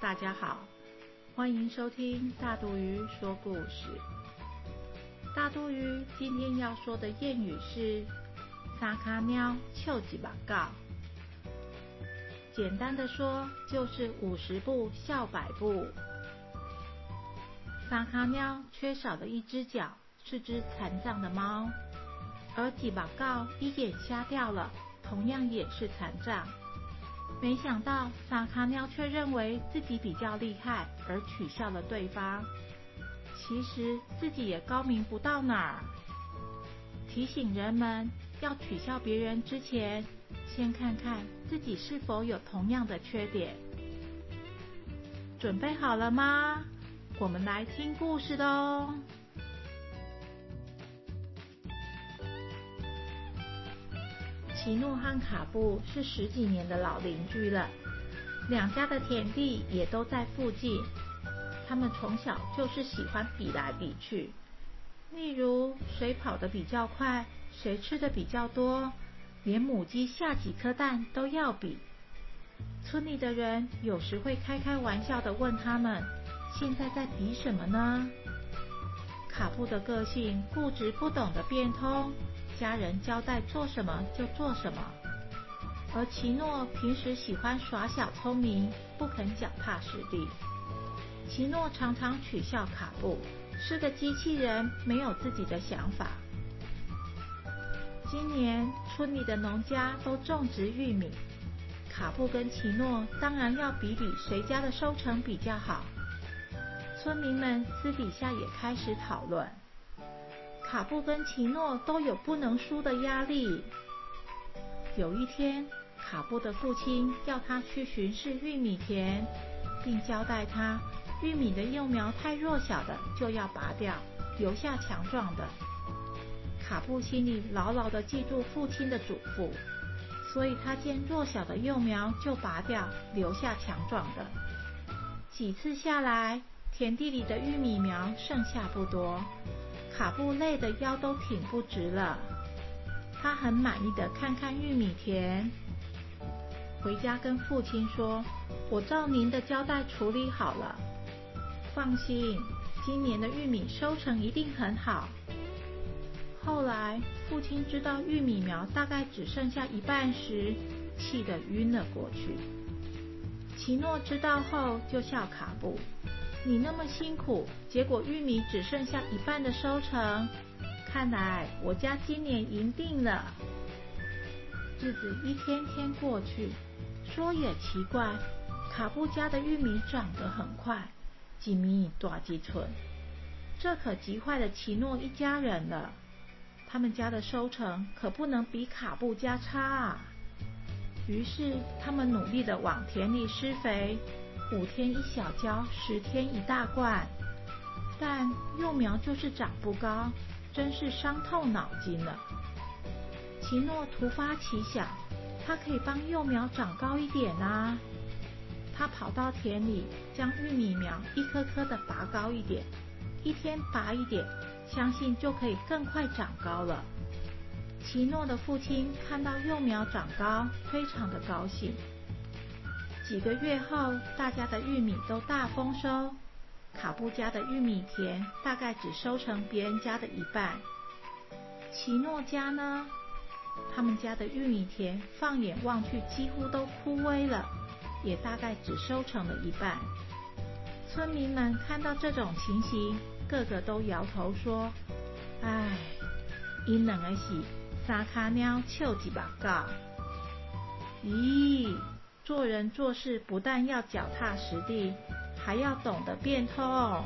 大家好，欢迎收听大肚鱼说故事。大肚鱼今天要说的谚语是“三卡喵笑几把告”，简单的说就是五十步笑百步。三卡喵缺少的一只脚是只残障的猫，而几把告一眼瞎掉了，同样也是残障。没想到萨卡喵却认为自己比较厉害，而取笑了对方。其实自己也高明不到哪儿。提醒人们要取笑别人之前，先看看自己是否有同样的缺点。准备好了吗？我们来听故事喽。奇诺和卡布是十几年的老邻居了，两家的田地也都在附近。他们从小就是喜欢比来比去，例如谁跑得比较快，谁吃的比较多，连母鸡下几颗蛋都要比。村里的人有时会开开玩笑的问他们：“现在在比什么呢？”卡布的个性固执，不懂得变通。家人交代做什么就做什么，而奇诺平时喜欢耍小聪明，不肯脚踏实地。奇诺常常取笑卡布是个机器人，没有自己的想法。今年村里的农家都种植玉米，卡布跟奇诺当然要比比谁家的收成比较好。村民们私底下也开始讨论。卡布跟奇诺都有不能输的压力。有一天，卡布的父亲要他去巡视玉米田，并交代他，玉米的幼苗太弱小的就要拔掉，留下强壮的。卡布心里牢牢的记住父亲的嘱咐，所以他见弱小的幼苗就拔掉，留下强壮的。几次下来，田地里的玉米苗剩下不多。卡布累得腰都挺不直了，他很满意的看看玉米田，回家跟父亲说：“我照您的交代处理好了，放心，今年的玉米收成一定很好。”后来父亲知道玉米苗大概只剩下一半时，气得晕了过去。奇诺知道后就笑卡布。你那么辛苦，结果玉米只剩下一半的收成，看来我家今年赢定了。日子一天天过去，说也奇怪，卡布家的玉米长得很快，几米大几寸，这可急坏了奇诺一家人了。他们家的收成可不能比卡布家差啊。于是他们努力的往田里施肥。五天一小浇，十天一大灌，但幼苗就是长不高，真是伤透脑筋了。奇诺突发奇想，他可以帮幼苗长高一点啊！他跑到田里，将玉米苗一颗颗的拔高一点，一天拔一点，相信就可以更快长高了。奇诺的父亲看到幼苗长高，非常的高兴。几个月后，大家的玉米都大丰收。卡布家的玉米田大概只收成别人家的一半。奇诺家呢？他们家的玉米田放眼望去几乎都枯萎了，也大概只收成了一半。村民们看到这种情形，个个都摇头说：“唉，因冷而喜，撒卡喵笑几把告。”咦？做人做事不但要脚踏实地，还要懂得变通。